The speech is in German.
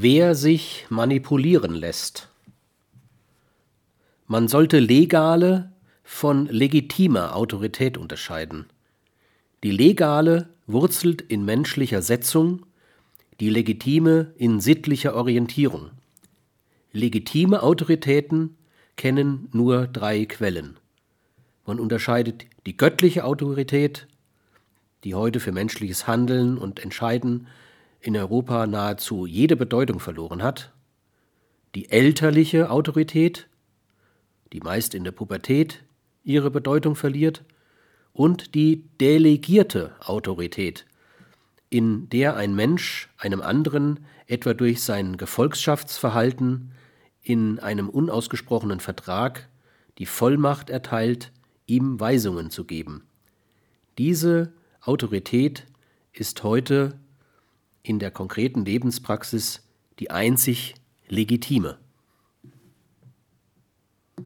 Wer sich manipulieren lässt. Man sollte legale von legitimer Autorität unterscheiden. Die legale wurzelt in menschlicher Setzung, die legitime in sittlicher Orientierung. Legitime Autoritäten kennen nur drei Quellen. Man unterscheidet die göttliche Autorität, die heute für menschliches Handeln und Entscheiden in Europa nahezu jede Bedeutung verloren hat, die elterliche Autorität, die meist in der Pubertät ihre Bedeutung verliert, und die delegierte Autorität, in der ein Mensch einem anderen etwa durch sein Gefolgschaftsverhalten in einem unausgesprochenen Vertrag die Vollmacht erteilt, ihm Weisungen zu geben. Diese Autorität ist heute in der konkreten Lebenspraxis die einzig legitime.